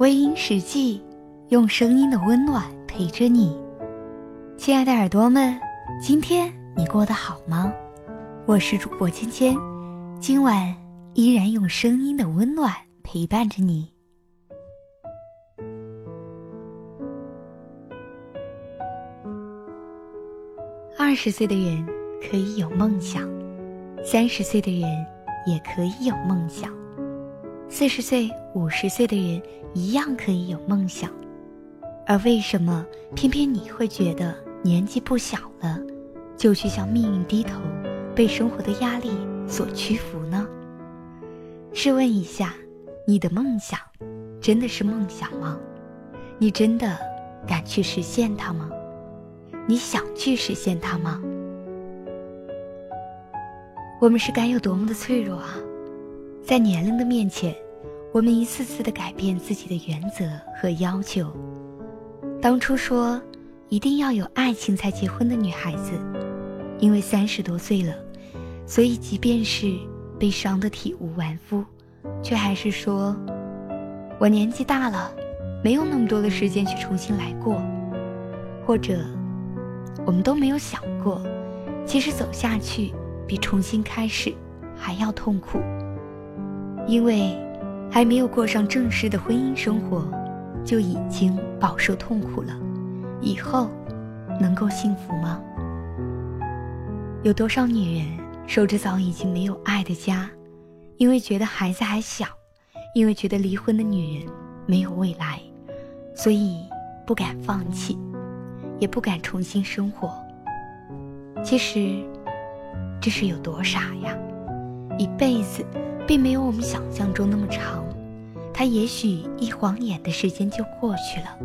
微音实际，用声音的温暖陪着你。亲爱的耳朵们，今天你过得好吗？我是主播芊芊，今晚依然用声音的温暖陪伴着你。二十岁的人可以有梦想，三十岁的人也可以有梦想。四十岁、五十岁的人一样可以有梦想，而为什么偏偏你会觉得年纪不小了，就去向命运低头，被生活的压力所屈服呢？试问一下，你的梦想真的是梦想吗？你真的敢去实现它吗？你想去实现它吗？我们是该有多么的脆弱啊！在年龄的面前，我们一次次的改变自己的原则和要求。当初说一定要有爱情才结婚的女孩子，因为三十多岁了，所以即便是被伤得体无完肤，却还是说：“我年纪大了，没有那么多的时间去重新来过。”或者，我们都没有想过，其实走下去比重新开始还要痛苦。因为还没有过上正式的婚姻生活，就已经饱受痛苦了。以后能够幸福吗？有多少女人守着早已经没有爱的家，因为觉得孩子还小，因为觉得离婚的女人没有未来，所以不敢放弃，也不敢重新生活。其实这是有多傻呀！一辈子。并没有我们想象中那么长，他也许一晃眼的时间就过去了。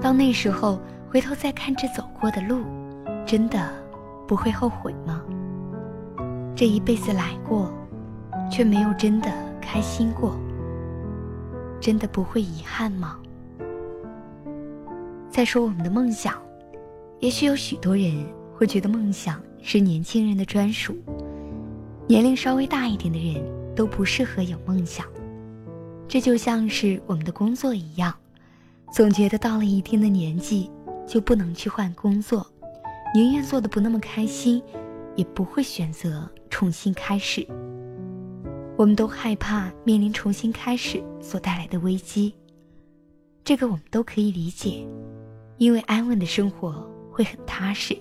到那时候回头再看这走过的路，真的不会后悔吗？这一辈子来过，却没有真的开心过，真的不会遗憾吗？再说我们的梦想，也许有许多人会觉得梦想是年轻人的专属，年龄稍微大一点的人。都不适合有梦想，这就像是我们的工作一样，总觉得到了一定的年纪就不能去换工作，宁愿做的不那么开心，也不会选择重新开始。我们都害怕面临重新开始所带来的危机，这个我们都可以理解，因为安稳的生活会很踏实。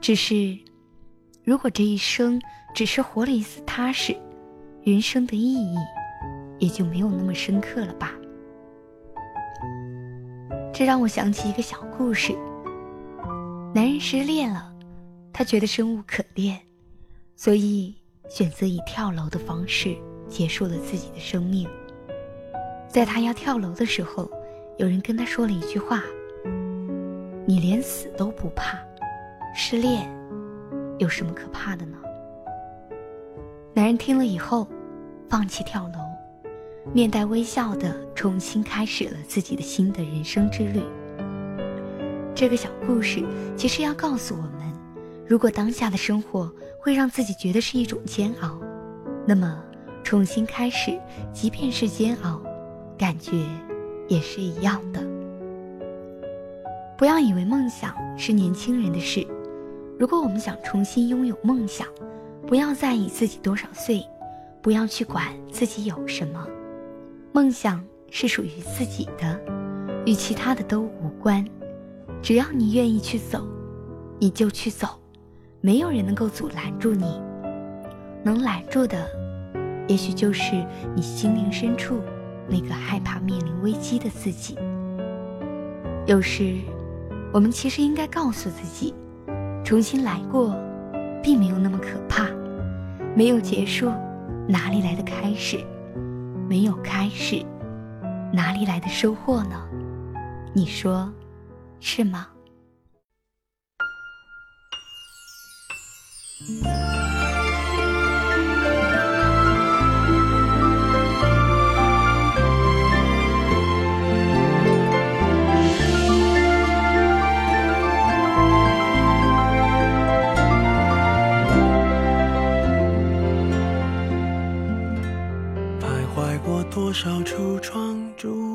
只是，如果这一生只是活了一次踏实。人生的意义也就没有那么深刻了吧？这让我想起一个小故事。男人失恋了，他觉得生无可恋，所以选择以跳楼的方式结束了自己的生命。在他要跳楼的时候，有人跟他说了一句话：“你连死都不怕，失恋有什么可怕的呢？”男人听了以后。放弃跳楼，面带微笑的重新开始了自己的新的人生之旅。这个小故事其实要告诉我们：如果当下的生活会让自己觉得是一种煎熬，那么重新开始，即便是煎熬，感觉也是一样的。不要以为梦想是年轻人的事。如果我们想重新拥有梦想，不要在意自己多少岁。不要去管自己有什么，梦想是属于自己的，与其他的都无关。只要你愿意去走，你就去走，没有人能够阻拦住你。能拦住的，也许就是你心灵深处那个害怕面临危机的自己。有时，我们其实应该告诉自己，重新来过，并没有那么可怕，没有结束。哪里来的开始？没有开始，哪里来的收获呢？你说，是吗？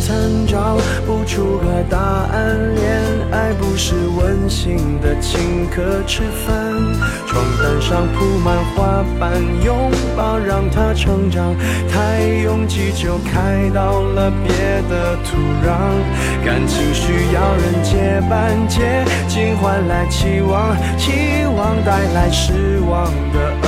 参，找不出个答案。恋爱不是温馨的请客吃饭，床单上铺满花瓣，拥抱让它成长。太拥挤就开到了别的土壤。感情需要人接班，接近换来期望，期望带来失望的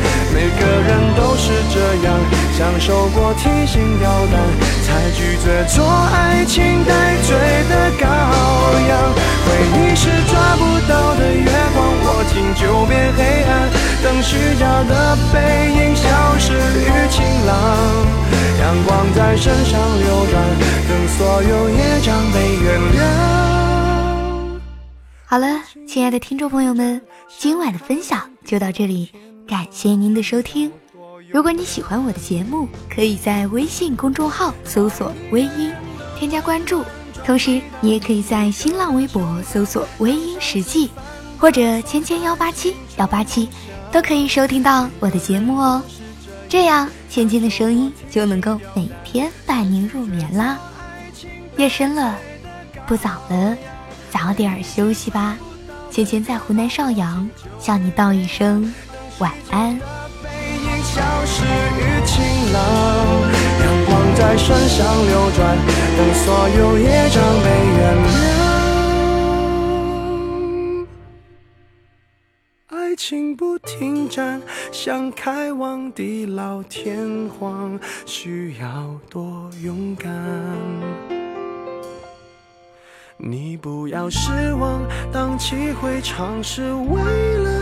享受过提心吊胆，才拒绝做爱情带罪的羔羊。回忆是抓不到的月光，握紧就变黑暗。等虚假的背影消失于晴朗，阳光在身上流转，等所有业障被原谅。好了，亲爱的听众朋友们，今晚的分享就到这里，感谢您的收听。如果你喜欢我的节目，可以在微信公众号搜索“微音”，添加关注。同时，你也可以在新浪微博搜索“微音实际”或者“芊芊幺八七幺八七”，都可以收听到我的节目哦。这样，芊芊的声音就能够每天伴您入眠啦。夜深了，不早了，早点休息吧。芊芊在湖南邵阳向你道一声晚安。浪，阳光在身上流转，等所有业障被原谅。爱情不停站，想开往地老天荒，需要多勇敢。你不要失望，荡气回肠是为了。